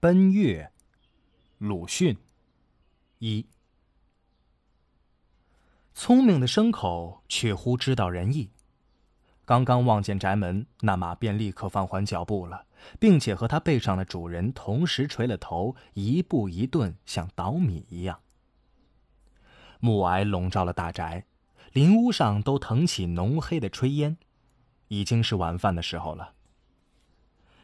奔月，鲁迅。一。聪明的牲口却乎知道仁义。刚刚望见宅门，那马便立刻放缓脚步了，并且和他背上的主人同时垂了头，一步一顿，像捣米一样。暮霭笼罩了大宅，林屋上都腾起浓黑的炊烟，已经是晚饭的时候了。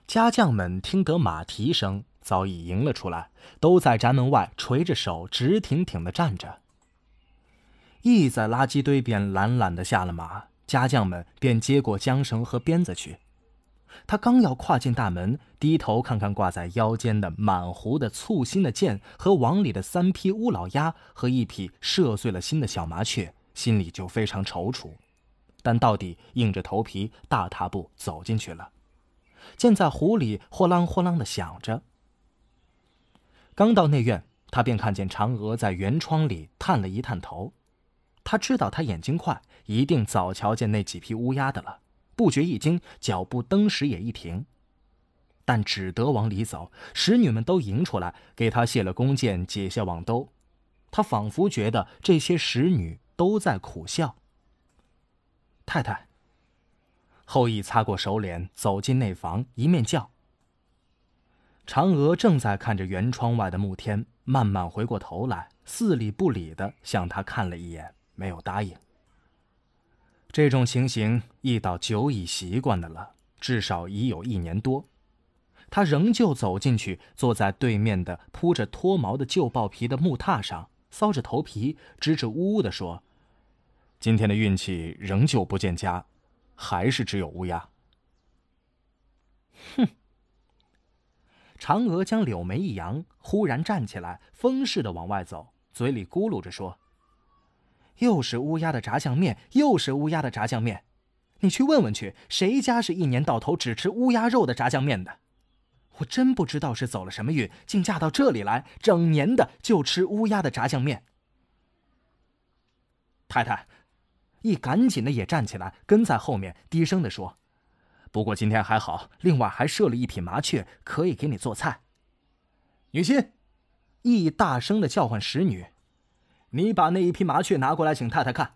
家将们听得马蹄声，早已迎了出来，都在宅门外垂着手，直挺挺的站着。一在垃圾堆边懒懒的下了马，家将们便接过缰绳和鞭子去。他刚要跨进大门，低头看看挂在腰间的满壶的簇新的箭和网里的三匹乌老鸭和一匹射碎了心的小麻雀，心里就非常踌躇，但到底硬着头皮大踏步走进去了。箭在壶里豁啷豁啷的响着。刚到内院，他便看见嫦娥在圆窗里探了一探头。他知道他眼睛快，一定早瞧见那几匹乌鸦的了，不觉一惊，脚步登时也一停，但只得往里走。使女们都迎出来，给他卸了弓箭，解下网兜。他仿佛觉得这些使女都在苦笑。太太。后羿擦过手脸，走进内房，一面叫。嫦娥正在看着圆窗外的暮天，慢慢回过头来，似理不理的向他看了一眼。没有答应。这种情形，易道久已习惯的了，至少已有一年多。他仍旧走进去，坐在对面的铺着脱毛的旧豹皮的木榻上，搔着头皮，支支吾吾地说：“今天的运气仍旧不见佳，还是只有乌鸦。”哼！嫦娥将柳眉一扬，忽然站起来，风似的往外走，嘴里咕噜着说。又是乌鸦的炸酱面，又是乌鸦的炸酱面，你去问问去，谁家是一年到头只吃乌鸦肉的炸酱面的？我真不知道是走了什么运，竟嫁到这里来，整年的就吃乌鸦的炸酱面。太太，一赶紧的也站起来，跟在后面低声的说：“不过今天还好，另外还设了一匹麻雀，可以给你做菜。”女心，一大声的叫唤使女。你把那一匹麻雀拿过来，请太太看。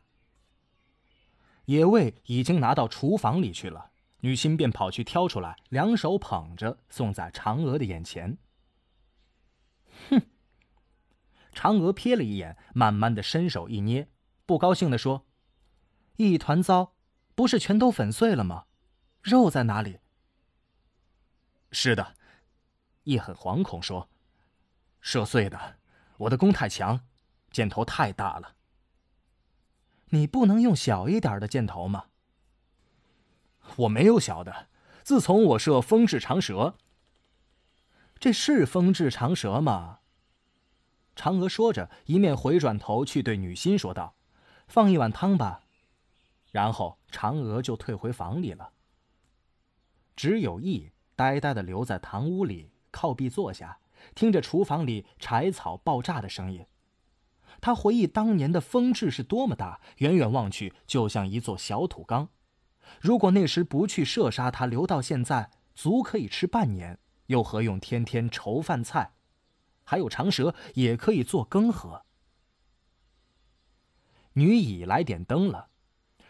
野味已经拿到厨房里去了，女心便跑去挑出来，两手捧着送在嫦娥的眼前。哼！嫦娥瞥了一眼，慢慢的伸手一捏，不高兴的说：“一团糟，不是全都粉碎了吗？肉在哪里？”是的，羿很惶恐说：“射碎的，我的弓太强。”箭头太大了，你不能用小一点的箭头吗？我没有小的，自从我射风至长蛇。这是风至长蛇吗？嫦娥说着，一面回转头去对女心说道：“放一碗汤吧。”然后嫦娥就退回房里了。只有羿呆呆的留在堂屋里，靠壁坐下，听着厨房里柴草爆炸的声音。他回忆当年的风致是多么大，远远望去就像一座小土缸。如果那时不去射杀它，留到现在，足可以吃半年，又何用天天愁饭菜？还有长蛇也可以做羹喝。女乙来点灯了，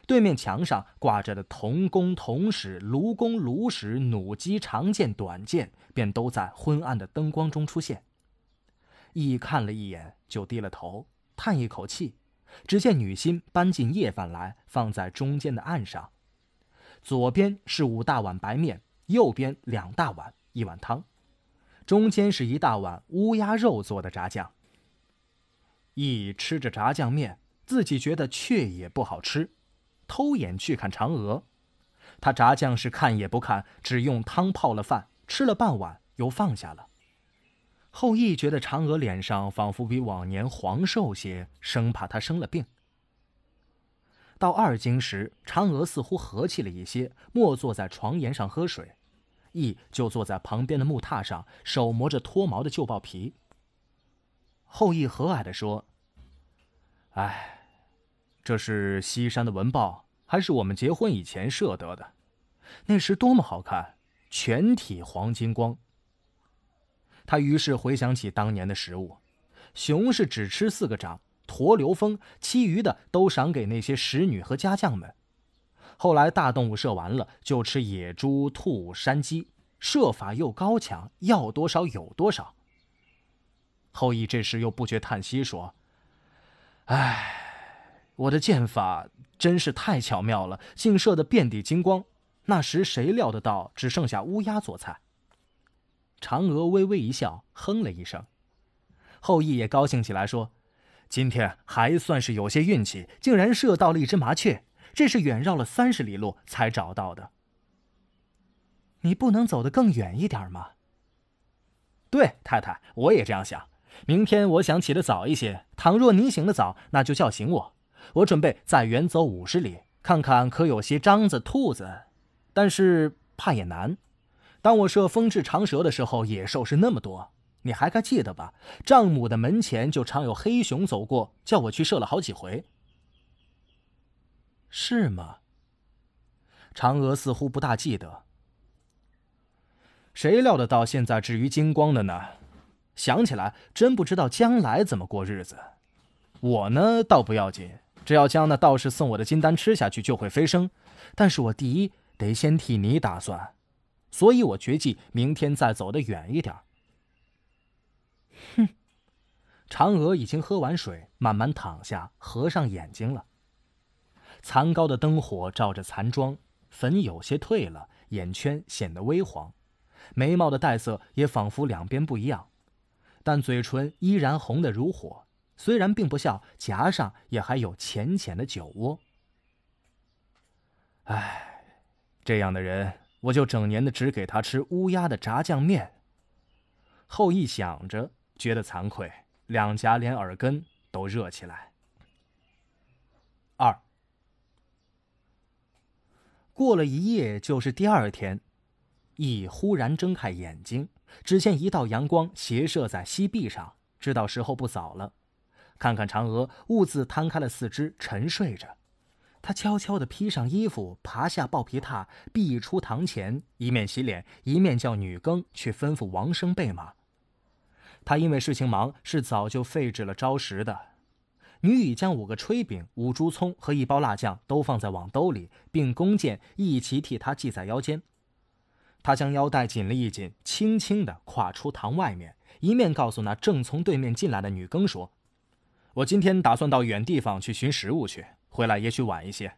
对面墙上挂着的铜弓、铜矢、卢弓、卢矢、弩机、长剑、短剑，便都在昏暗的灯光中出现。乙看了一眼，就低了头。叹一口气，只见女心搬进夜饭来，放在中间的案上，左边是五大碗白面，右边两大碗一碗汤，中间是一大碗乌鸦肉做的炸酱。一吃着炸酱面，自己觉得却也不好吃，偷眼去看嫦娥，他炸酱是看也不看，只用汤泡了饭，吃了半碗又放下了。后羿觉得嫦娥脸上仿佛比往年黄瘦些，生怕她生了病。到二更时，嫦娥似乎和气了一些，莫坐在床沿上喝水，羿就坐在旁边的木榻上，手磨着脱毛的旧豹皮。后羿和蔼地说：“哎，这是西山的文豹，还是我们结婚以前射得的？那时多么好看，全体黄金光。”他于是回想起当年的食物，熊是只吃四个掌，驼刘封，其余的都赏给那些使女和家将们。后来大动物射完了，就吃野猪、兔、山鸡，射法又高强，要多少有多少。后羿这时又不觉叹息说：“唉，我的剑法真是太巧妙了，竟射得遍地金光。那时谁料得到，只剩下乌鸦做菜。”嫦娥微微一笑，哼了一声。后羿也高兴起来，说：“今天还算是有些运气，竟然射到了一只麻雀。”这是远绕了三十里路才找到的。你不能走得更远一点吗？对，太太，我也这样想。明天我想起得早一些。倘若你醒得早，那就叫醒我。我准备再远走五十里，看看可有些獐子、兔子。但是怕也难。当我射风至长蛇的时候，野兽是那么多，你还该记得吧？丈母的门前就常有黑熊走过，叫我去射了好几回。是吗？嫦娥似乎不大记得。谁料得到现在至于金光的呢？想起来真不知道将来怎么过日子。我呢倒不要紧，只要将那道士送我的金丹吃下去，就会飞升。但是我第一得先替你打算，所以我决计明天再走得远一点。哼！嫦娥已经喝完水，慢慢躺下，合上眼睛了。残高的灯火照着残妆，粉有些褪了，眼圈显得微黄，眉毛的黛色也仿佛两边不一样，但嘴唇依然红得如火，虽然并不笑，颊上也还有浅浅的酒窝。唉，这样的人，我就整年的只给他吃乌鸦的炸酱面。后羿想着，觉得惭愧，两颊连耳根都热起来。二。过了一夜，就是第二天，羿忽然睁开眼睛，只见一道阳光斜射在西壁上，知道时候不早了。看看嫦娥，兀自摊开了四肢，沉睡着。他悄悄地披上衣服，爬下抱皮榻，避出堂前，一面洗脸，一面叫女更去吩咐王生备马。他因为事情忙，是早就废止了招食的。女已将五个炊饼、五株葱和一包辣酱都放在网兜里，并弓箭一齐替他系在腰间。他将腰带紧了一紧，轻轻地跨出堂外面，一面告诉那正从对面进来的女更说：“我今天打算到远地方去寻食物去，回来也许晚一些。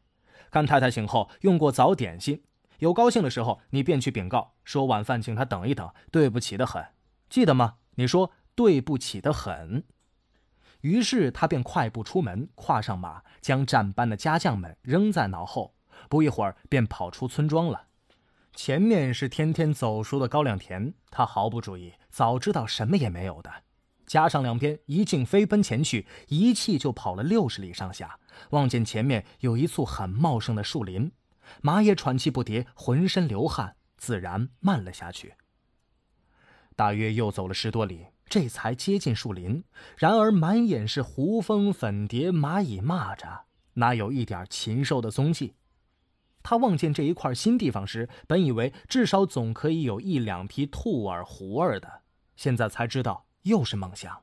看太太醒后用过早点心，有高兴的时候，你便去禀告，说晚饭请他等一等。对不起的很，记得吗？你说对不起的很。”于是他便快步出门，跨上马，将战班的家将们扔在脑后，不一会儿便跑出村庄了。前面是天天走熟的高粱田，他毫不注意，早知道什么也没有的。加上两边一径飞奔前去，一气就跑了六十里上下，望见前面有一簇很茂盛的树林，马也喘气不迭，浑身流汗，自然慢了下去。大约又走了十多里。这才接近树林，然而满眼是胡蜂、粉蝶、蚂蚁、蚂蚱，哪有一点禽兽的踪迹？他望见这一块新地方时，本以为至少总可以有一两匹兔儿、狐儿的，现在才知道又是梦想。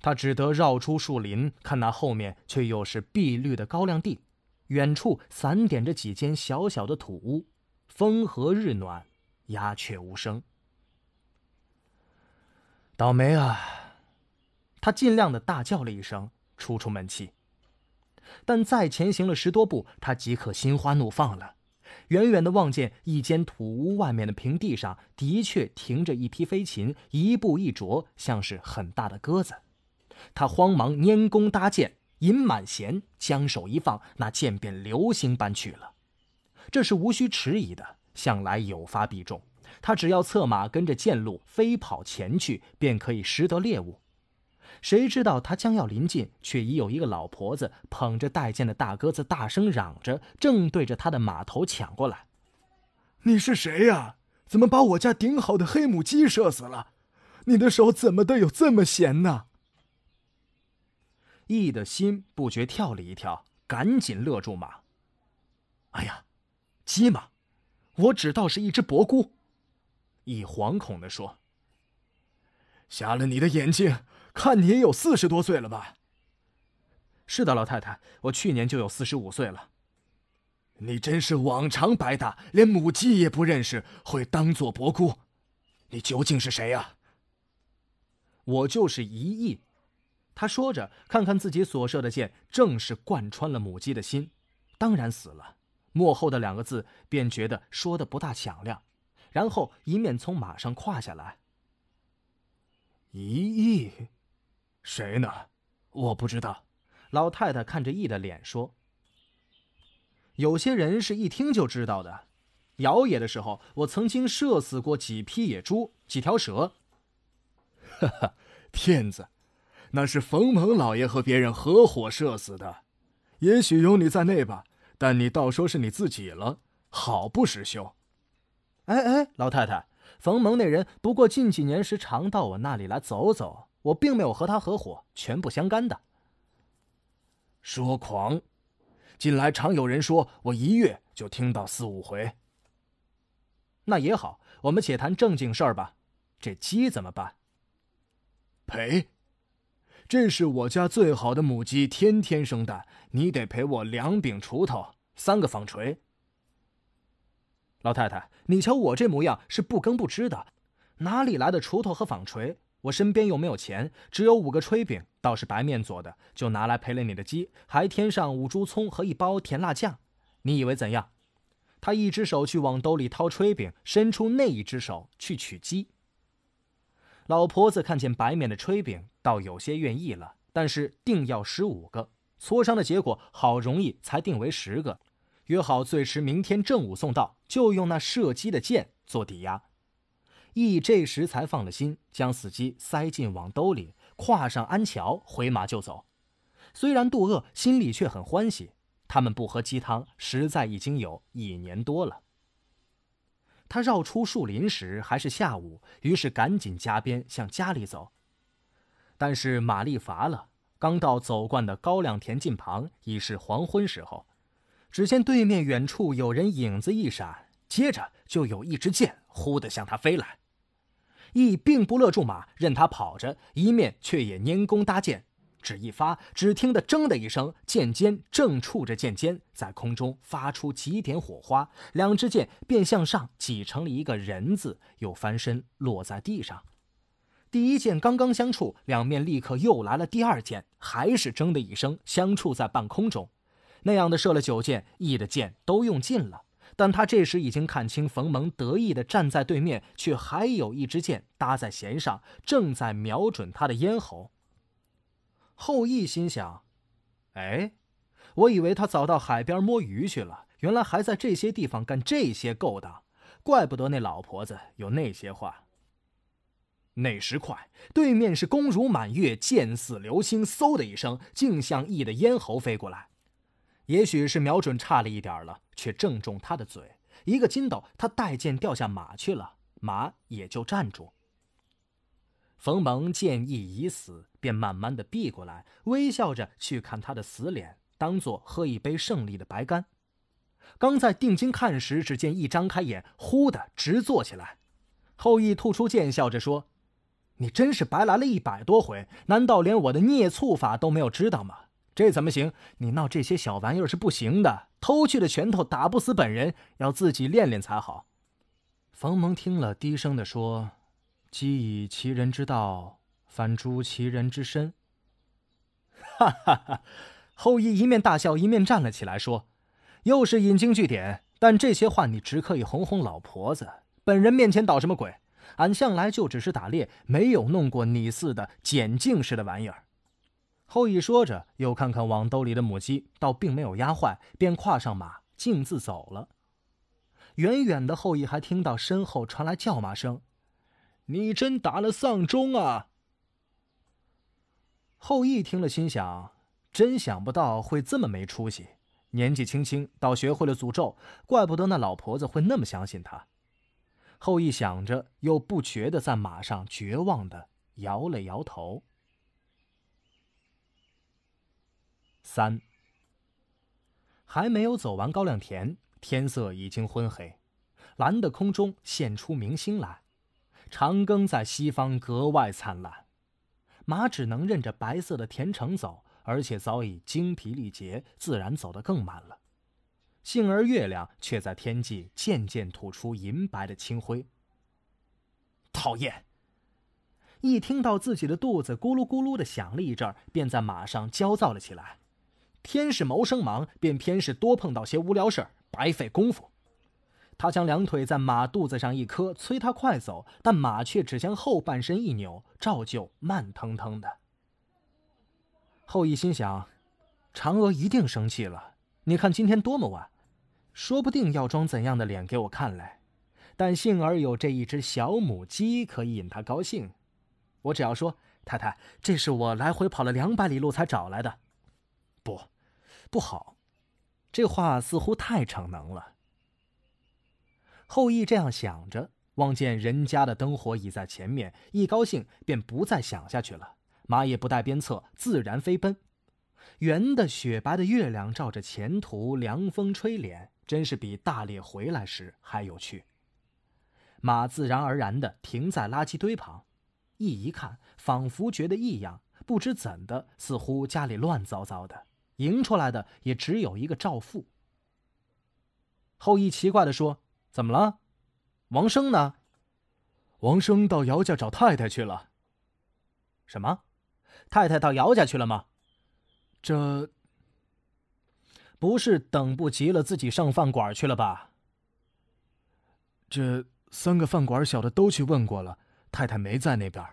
他只得绕出树林，看那后面却又是碧绿的高粱地，远处散点着几间小小的土屋，风和日暖，鸦雀无声。倒霉啊！他尽量的大叫了一声，出出闷气。但再前行了十多步，他即可心花怒放了。远远的望见一间土屋外面的平地上，的确停着一匹飞禽，一步一啄，像是很大的鸽子。他慌忙拈弓搭箭，引满弦，将手一放，那箭便流星般去了。这是无需迟疑的，向来有发必中。他只要策马跟着箭路飞跑前去，便可以识得猎物。谁知道他将要临近，却已有一个老婆子捧着带箭的大鸽子，大声嚷着，正对着他的马头抢过来。你是谁呀？怎么把我家顶好的黑母鸡射死了？你的手怎么的有这么闲呢？羿的心不觉跳了一跳，赶紧勒住马。哎呀，鸡嘛，我只道是一只伯姑。羿惶恐地说：“瞎了你的眼睛！看你也有四十多岁了吧？是的，老太太，我去年就有四十五岁了。你真是往常白搭，连母鸡也不认识，会当做伯姑。你究竟是谁呀？我就是一亿。他说着，看看自己所射的箭，正是贯穿了母鸡的心，当然死了。幕后的两个字，便觉得说的不大响亮，然后一面从马上跨下来。一义，谁呢？我不知道。老太太看着义的脸说：“有些人是一听就知道的。摇野的时候，我曾经射死过几匹野猪，几条蛇。”哈哈，骗子！那是冯蒙老爷和别人合伙射死的。也许有你在内吧，但你倒说是你自己了，好不识羞！哎哎，老太太。冯蒙那人不过近几年时常到我那里来走走，我并没有和他合伙，全不相干的。说狂！近来常有人说我一月就听到四五回。那也好，我们且谈正经事儿吧。这鸡怎么办？赔！这是我家最好的母鸡，天天生蛋，你得赔我两柄锄头，三个纺锤。老太太，你瞧我这模样是不耕不织的，哪里来的锄头和纺锤？我身边又没有钱，只有五个炊饼，倒是白面做的，就拿来赔了你的鸡，还添上五株葱和一包甜辣酱。你以为怎样？他一只手去往兜里掏炊饼，伸出那一只手去取鸡。老婆子看见白面的炊饼，倒有些愿意了，但是定要十五个，磋商的结果好容易才定为十个。约好最迟明天正午送到，就用那射击的箭做抵押。义这时才放了心，将死鸡塞进网兜里，跨上安桥，回马就走。虽然肚饿，心里却很欢喜。他们不喝鸡汤，实在已经有一年多了。他绕出树林时还是下午，于是赶紧加鞭向家里走。但是马力乏了，刚到走惯的高粱田近旁，已是黄昏时候。只见对面远处有人影子一闪，接着就有一支箭呼地向他飞来。羿并不勒住马，任他跑着，一面却也拈弓搭箭，只一发，只听得“铮”的一声，箭尖正触着箭尖，在空中发出几点火花，两支箭便向上挤成了一个人字，又翻身落在地上。第一箭刚刚相触，两面立刻又来了第二箭，还是“铮”的一声，相触在半空中。那样的射了九箭，羿的箭都用尽了。但他这时已经看清冯蒙得意的站在对面，却还有一支箭搭在弦上，正在瞄准他的咽喉。后羿心想：“哎，我以为他早到海边摸鱼去了，原来还在这些地方干这些勾当，怪不得那老婆子有那些话。”那时快，对面是弓如满月，箭似流星，嗖的一声，竟向羿的咽喉飞过来。也许是瞄准差了一点了，却正中他的嘴，一个筋斗，他带剑掉下马去了，马也就站住。冯蒙见义已死，便慢慢的避过来，微笑着去看他的死脸，当做喝一杯胜利的白干。刚在定睛看时，只见一张开眼，忽的直坐起来。后羿吐出剑，笑着说：“你真是白来了一百多回，难道连我的孽畜法都没有知道吗？”这怎么行？你闹这些小玩意儿是不行的。偷去的拳头打不死本人，要自己练练才好。冯蒙听了，低声的说：“鸡以其人之道，反诛其人之身。”哈哈哈！后羿一面大笑，一面站了起来，说：“又是引经据典，但这些话你只可以哄哄老婆子。本人面前捣什么鬼？俺向来就只是打猎，没有弄过你似的捡镜似的玩意儿。”后羿说着，又看看网兜里的母鸡，倒并没有压坏，便跨上马，径自走了。远远的后羿还听到身后传来叫骂声：“你真打了丧钟啊！”后羿听了，心想：真想不到会这么没出息，年纪轻轻倒学会了诅咒，怪不得那老婆子会那么相信他。后羿想着，又不觉得在马上绝望的摇了摇头。三，还没有走完高粱田，天色已经昏黑，蓝的空中现出明星来。长庚在西方格外灿烂。马只能任着白色的田城走，而且早已精疲力竭，自然走得更慢了。幸而月亮却在天际渐渐吐出银白的清辉。讨厌！一听到自己的肚子咕噜咕噜的响了一阵，便在马上焦躁了起来。天是谋生忙，便偏是多碰到些无聊事儿，白费功夫。他将两腿在马肚子上一磕，催他快走，但马却只将后半身一扭，照旧慢腾腾的。后羿心想，嫦娥一定生气了。你看今天多么晚，说不定要装怎样的脸给我看来。但幸而有这一只小母鸡可以引他高兴。我只要说，太太，这是我来回跑了两百里路才找来的。不，好，这话似乎太逞能了。后羿这样想着，望见人家的灯火已在前面，一高兴便不再想下去了。马也不带鞭策，自然飞奔。圆的雪白的月亮照着前途，凉风吹脸，真是比大猎回来时还有趣。马自然而然地停在垃圾堆旁。羿一看，仿佛觉得异样，不知怎的，似乎家里乱糟糟的，迎出来的也只有一个赵父。后羿奇怪地说：“怎么了？王生呢？”王生到姚家找太太去了。什么？太太到姚家去了吗？这不是等不及了，自己上饭馆去了吧？这三个饭馆小的都去问过了。太太没在那边。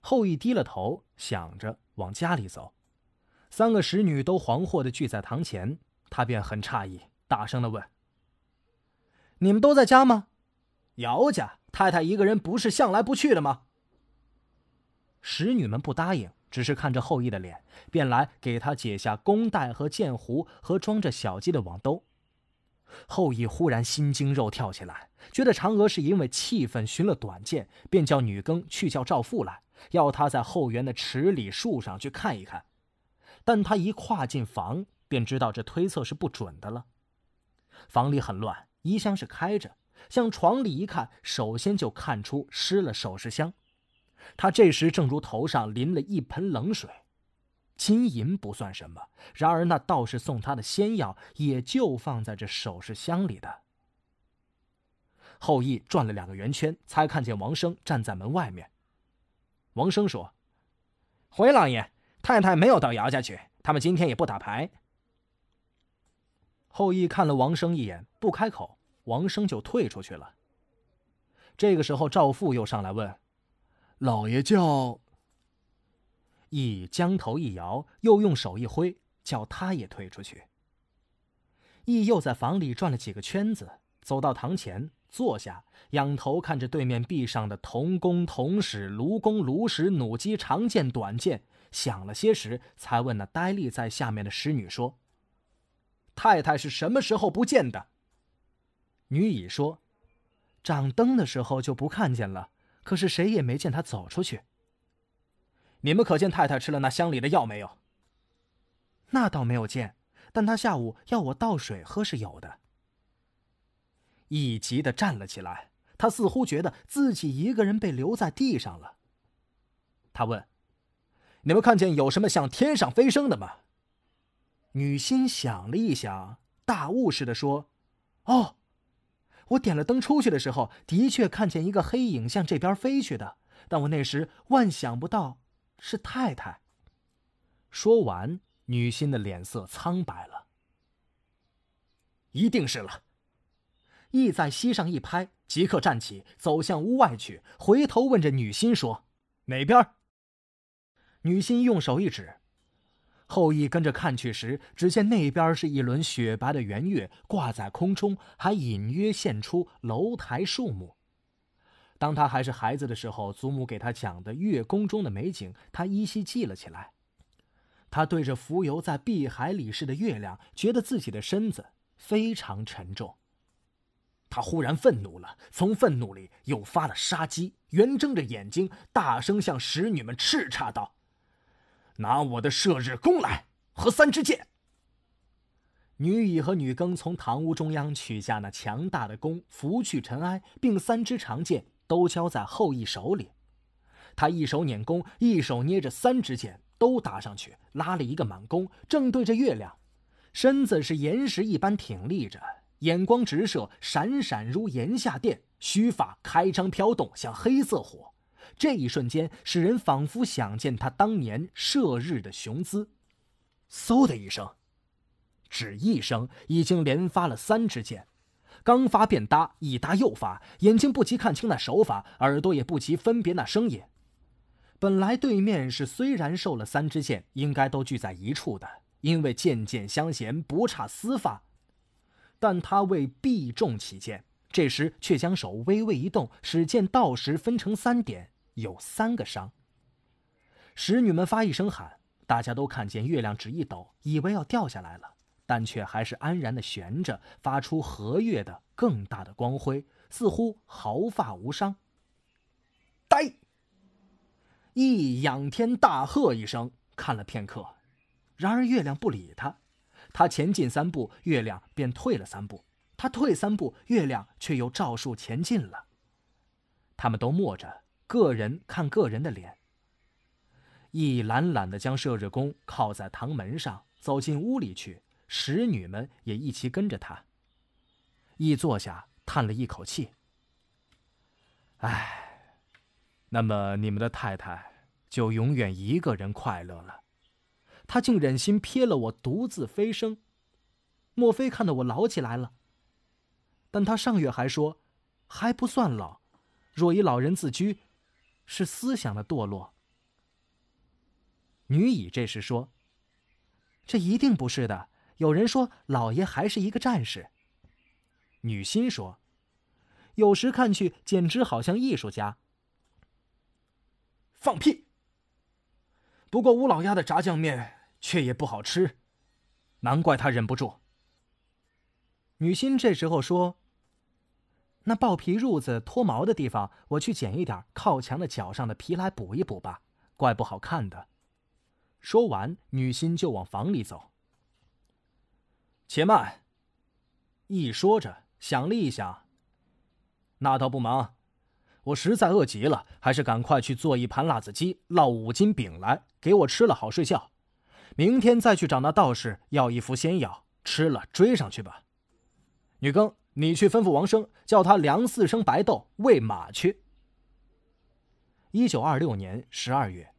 后羿低了头，想着往家里走。三个使女都惶惑的聚在堂前，他便很诧异，大声的问：“你们都在家吗？姚家太太一个人不是向来不去的吗？”使女们不答应，只是看着后羿的脸，便来给他解下弓带和箭壶和装着小鸡的网兜。后羿忽然心惊肉跳起来，觉得嫦娥是因为气愤寻了短见，便叫女耕去叫赵父来，要他在后园的池里树上去看一看。但他一跨进房，便知道这推测是不准的了。房里很乱，衣箱是开着，向床里一看，首先就看出湿了首饰箱。他这时正如头上淋了一盆冷水。金银不算什么，然而那道士送他的仙药也就放在这首饰箱里的。后羿转了两个圆圈，才看见王生站在门外面。王生说：“回老爷，太太没有到姚家去，他们今天也不打牌。”后羿看了王生一眼，不开口，王生就退出去了。这个时候，赵父又上来问：“老爷叫？”羿将头一摇，又用手一挥，叫他也退出去。羿又在房里转了几个圈子，走到堂前坐下，仰头看着对面壁上的铜弓、铜矢、卢弓、卢石、弩机、长剑、短剑，想了些时，才问那呆立在下面的侍女说：“太太是什么时候不见的？”女乙说：“掌灯的时候就不看见了，可是谁也没见她走出去。”你们可见太太吃了那箱里的药没有？那倒没有见，但她下午要我倒水喝是有的。一急的站了起来，他似乎觉得自己一个人被留在地上了。他问：“你们看见有什么像天上飞升的吗？”女心想了一想，大悟似的说：“哦，我点了灯出去的时候，的确看见一个黑影向这边飞去的，但我那时万想不到。”是太太。说完，女心的脸色苍白了。一定是了。羿在膝上一拍，即刻站起，走向屋外去，回头问着女心说：“哪边？”女心用手一指。后羿跟着看去时，只见那边是一轮雪白的圆月挂在空中，还隐约现出楼台树木。当他还是孩子的时候，祖母给他讲的月宫中的美景，他依稀记了起来。他对着浮游在碧海里似的月亮，觉得自己的身子非常沉重。他忽然愤怒了，从愤怒里又发了杀机，圆睁着眼睛，大声向使女们叱咤道：“拿我的射日弓来和三支箭！”女乙和女庚从堂屋中央取下那强大的弓，拂去尘埃，并三支长剑都交在后羿手里。他一手捻弓，一手捏着三支箭，都搭上去，拉了一个满弓，正对着月亮，身子是岩石一般挺立着，眼光直射，闪闪如炎下电，须发开张飘动，像黑色火。这一瞬间，使人仿佛想见他当年射日的雄姿。嗖的一声。只一声，已经连发了三支箭，刚发便搭，一搭又发，眼睛不及看清那手法，耳朵也不及分别那声音。本来对面是虽然受了三支箭，应该都聚在一处的，因为箭箭相衔，不差丝发。但他为避重起见，这时却将手微微一动，使箭到时分成三点，有三个伤。使女们发一声喊，大家都看见月亮只一抖，以为要掉下来了。但却还是安然的悬着，发出和月的更大的光辉，似乎毫发无伤。呆！一仰天大喝一声，看了片刻，然而月亮不理他。他前进三步，月亮便退了三步；他退三步，月亮却又照数前进了。他们都默着，个人看个人的脸。一懒懒的将射日弓靠在堂门上，走进屋里去。使女们也一齐跟着他。一坐下，叹了一口气：“唉，那么你们的太太就永远一个人快乐了。她竟忍心撇了我独自飞升，莫非看到我老起来了？但她上月还说，还不算老，若以老人自居，是思想的堕落。”女乙这时说：“这一定不是的。”有人说老爷还是一个战士。女心说：“有时看去简直好像艺术家。”放屁！不过吴老鸭的炸酱面却也不好吃，难怪他忍不住。女心这时候说：“那豹皮褥子脱毛的地方，我去捡一点靠墙的角上的皮来补一补吧，怪不好看的。”说完，女心就往房里走。且慢。一说着，想了一想。那倒不忙，我实在饿极了，还是赶快去做一盘辣子鸡，烙五斤饼来，给我吃了好睡觉。明天再去找那道士要一副仙药，吃了追上去吧。女更，你去吩咐王生，叫他量四升白豆喂马去。一九二六年十二月。